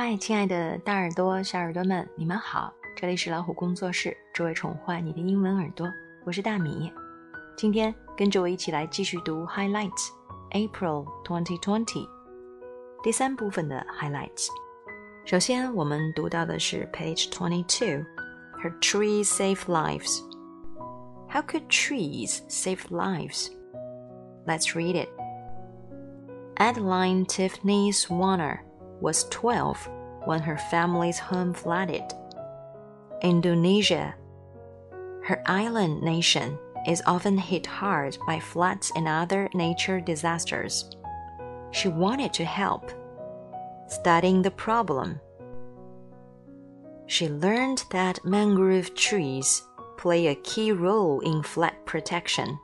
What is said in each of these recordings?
嗨，亲爱的大耳朵、小耳朵们，你们好！这里是老虎工作室，只为宠坏你的英文耳朵，我是大米。今天跟着我一起来继续读 Highlights April 2020第三部分的 Highlights。首先，我们读到的是 Page 22，Her trees save lives。How could trees save lives? Let's read it. Adeline Tiffanie Suwana was 12 when her family's home flooded. Indonesia, her island nation, is often hit hard by floods and other nature disasters. She wanted to help. Studying the problem, she learned that mangrove trees play a key role in flood protection.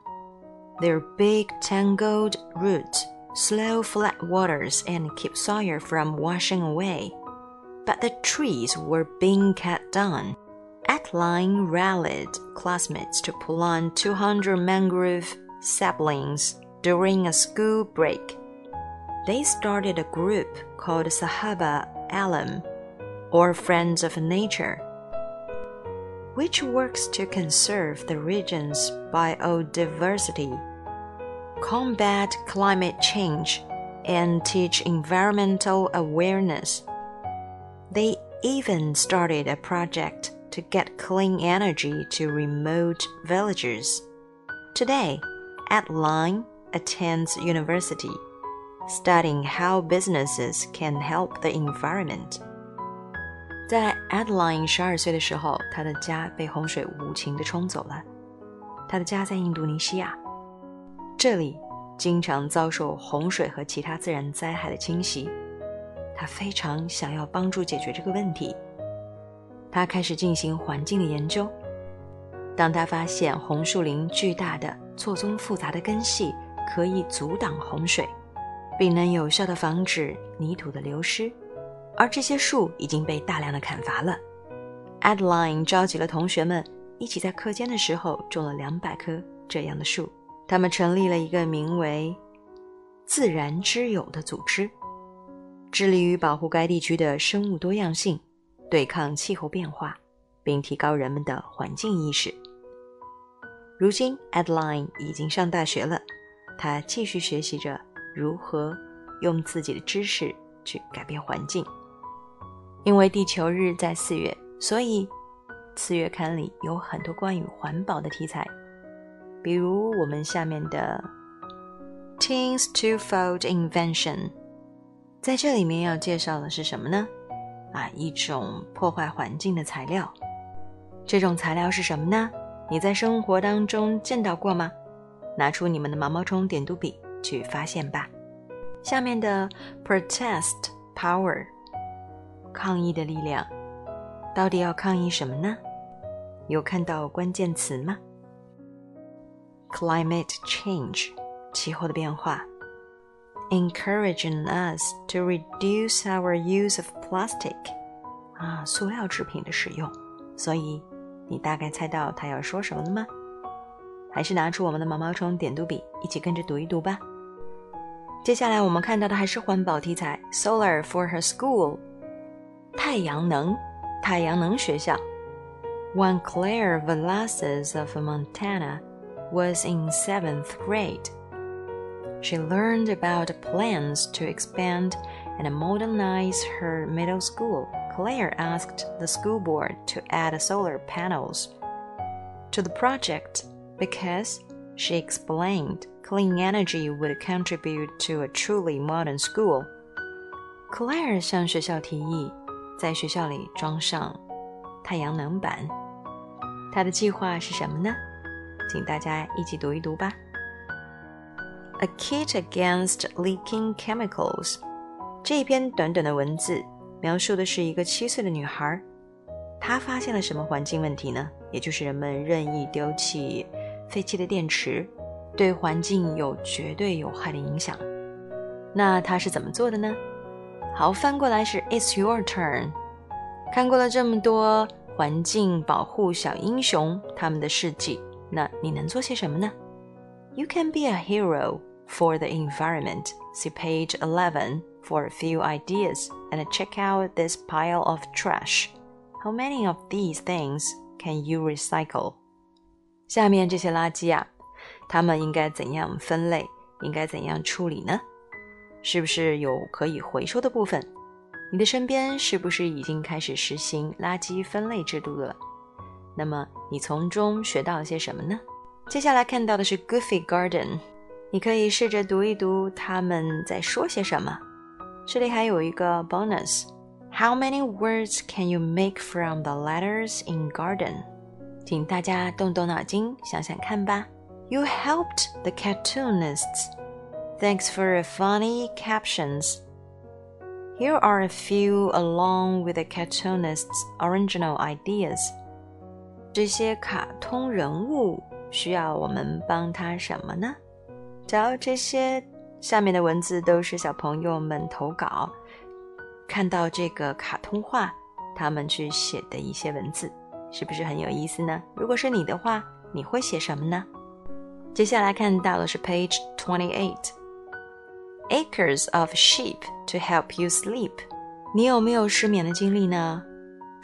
Their big tangled roots slow flat waters and keep soil from washing away. But the trees were being cut down. Adeline rallied classmates to pull on 200 mangrove saplings during a school break. They started a group called Sahabat Alam, or Friends of Nature, which works to conserve the region's biodiversity combat climate change, and teach environmental awareness. They even started a project to get clean energy to remote villages. Today, Adeline attends university, studying how businesses can help the environment. 在 Adeline 十二岁的时候，她的家被洪水无情地冲走了。她的家在印度尼西亚。 这里经常遭受洪水和其他自然灾害的侵袭，他非常想要帮助解决这个问题。他开始进行环境的研究。当他发现红树林巨大的、错综复杂的根系可以阻挡洪水，并能有效地防止泥土的流失，而这些树已经被大量的砍伐了。Adeline 召集了同学们，一起在课间的时候种了两百棵这样的树。他们成立了一个名为“自然之友”的组织，致力于保护该地区的生物多样性，对抗气候变化，并提高人们的环境意识。如今，Adeline 已经上大学了，他继续学习着如何用自己的知识去改变环境。因为地球日在四月，所以四月刊里有很多关于环保的题材。比如我们下面的 Teens Twofold Invention，在这里面要介绍的是什么呢？啊，一种破坏环境的材料。这种材料是什么呢？你在生活当中见到过吗？拿出你们的毛毛虫点读笔去发现吧。下面的 Protest Power，抗议的力量，到底要抗议什么呢？有看到关键词吗 ？climate change 气候的变化，encouraging us to reduce our use of plastic 啊，塑料制品的使用。所以你大概猜到他要说什么了吗？还是拿出我们的毛毛虫点读笔，一起跟着读一读吧。接下来我们看到的还是环保题材，Solar for her school，太阳能，太阳能学校。One Claire Velasquez of Montana was in seventh grade. She learned about plans to expand and modernize her middle school. Claire asked the school board to add solar panels to the project because, she explained, clean energy would contribute to a truly modern school. Claire 向学校提议，在学校里装上太阳能板。她的计划是什么呢？ 请大家一起读一读吧。A kit against leaking chemicals。这一篇短短的文字描述的是一个七岁的女孩，她发现了什么环境问题呢？也就是人们任意丢弃废弃的电池，对环境有绝对有害的影响。那她是怎么做的呢？好，翻过来是 It's your turn。看过了这么多环境保护小英雄他们的事迹。那你能做些什么呢？You can be a hero for the environment. See page eleven for a few ideas and check out this pile of trash. How many of these things can you recycle? 下面这些垃圾啊，它们应该怎样分类？应该怎样处理呢？是不是有可以回收的部分？你的身边是不是已经开始实行垃圾分类制度了？ 那么你从中学到了些什么呢？接下来看到的是 Goofy Garden，你可以试着读一读他们在说些什么。这里还有一个 bonus，How many words can you make from the letters in garden？请大家动动脑筋想想看吧。You helped the cartoonists. Thanks for the funny captions. Here are a few along with the cartoonists' original ideas. 这些卡通人物需要我们帮他什么呢？瞧，这些下面的文字都是小朋友们投稿，看到这个卡通画，他们去写的一些文字，是不是很有意思呢？如果是你的话，你会写什么呢？接下来看到的是 page twenty eight。Acres of sheep to help you sleep。你有没有失眠的经历呢？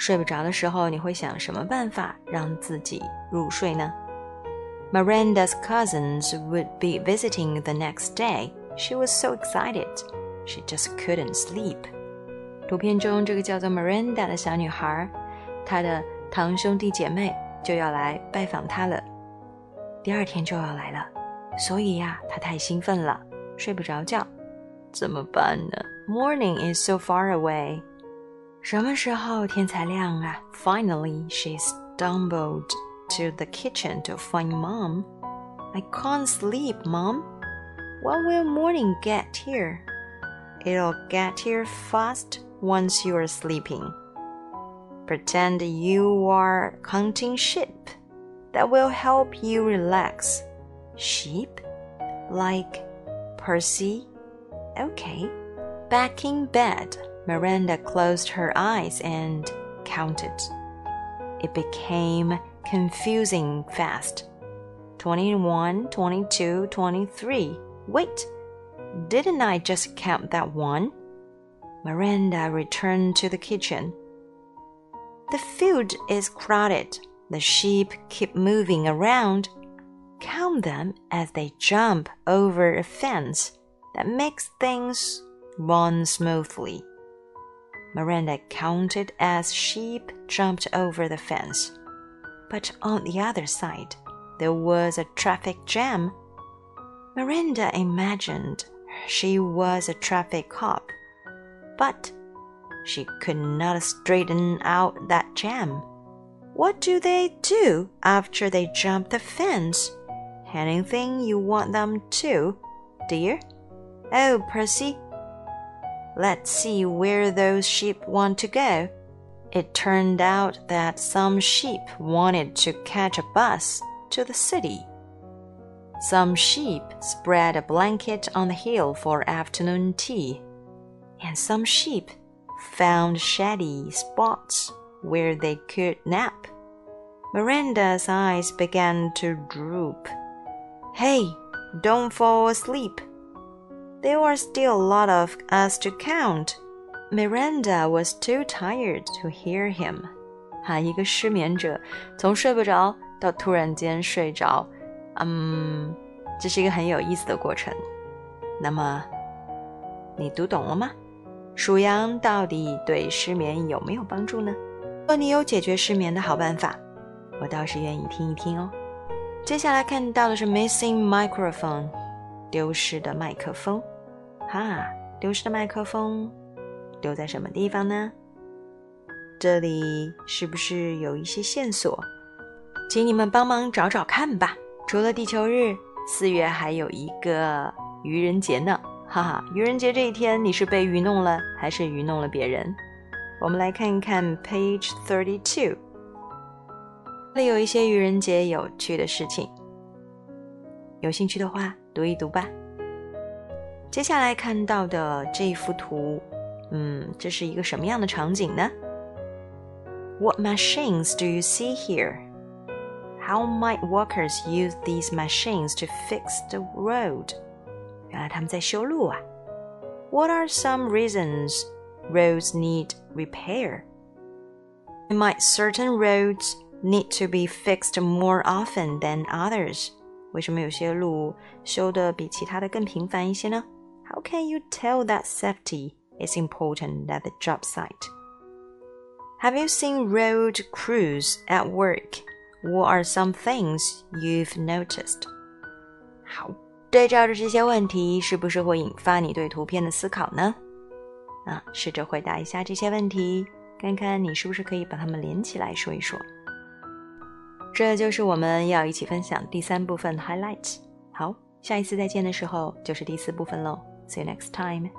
睡不着的时候，你会想什么办法让自己入睡呢？Miranda's cousins would be visiting the next day. She was so excited, she just couldn't sleep. 图片中这个叫做 Miranda 的小女孩，她的堂兄弟姐妹就要来拜访她了。第二天就要来了，所以呀，他太兴奋了，睡不着觉，怎么办呢？Morning is so far away， 什么时候天才亮啊？Finally, she stumbled to the kitchen to find Mom. I can't sleep, Mom. When will morning get here? It'll get here fast once you are sleeping. Pretend you are counting sheep that will help you relax. Sheep? Like Percy? Okay. Back in bed, Miranda closed her eyes and counted. It became confusing fast. 21, 22, 23. Wait, didn't I just count that one? Miranda returned to the kitchen. The field is crowded, the sheep keep moving around. Count them as they jump over a fence that makes things run smoothly. Miranda counted as sheep jumped over the fence. But on the other side, there was a traffic jam. Miranda imagined she was a traffic cop, but she could not straighten out that jam. What do they do after they jump the fence? Anything you want them to, dear? Oh, Percy. Let's see where those sheep want to go. It turned out that some sheep wanted to catch a bus to the city. Some sheep spread a blanket on the hill for afternoon tea, and some sheep found shady spots where they could nap. Miranda's eyes began to droop. Hey, don't fall asleep. There are still a lot of us to count. Miranda was too tired to hear him. 哈，一个失眠者从睡不着到突然间睡着，嗯，这是一个很有意思的过程。那么，你读懂了吗？数羊到底对失眠有没有帮助呢？若你有解决失眠的好办法，我倒是愿意听一听哦。接下来看到的是 missing microphone，丢失的麦克风。哈，丢失的麦克风丢在什么地方呢？这里是不是有一些线索？请你们帮忙找找看吧。除了地球日，四月还有一个愚人节呢。哈哈，愚人节这一天，你是被愚弄了，还是愚弄了别人？我们来看一看 page thirty two，这里有一些愚人节有趣的事情，有兴趣的话读一读吧。接下来看到的这幅图，嗯，这是一个什么样的场景呢？What machines do you see here? How might workers use these machines to fix the road? 原来他们在修路啊。 What are some reasons roads need repair? Might certain roads need to be fixed more often than others? 为什么有些路修的比其他的更频繁一些呢 ？How can you tell that safety is important at the job site? Have you seen road crews at work? What are some things you've noticed? 好，对照着这些问题，是不是会引发你对图片的思考呢？啊，试着回答一下这些问题，看看你是不是可以把它们连起来说一说。这就是我们要一起分享第三部分 Highlights。好，下一次再见的时候就是第四部分喽。See you next time.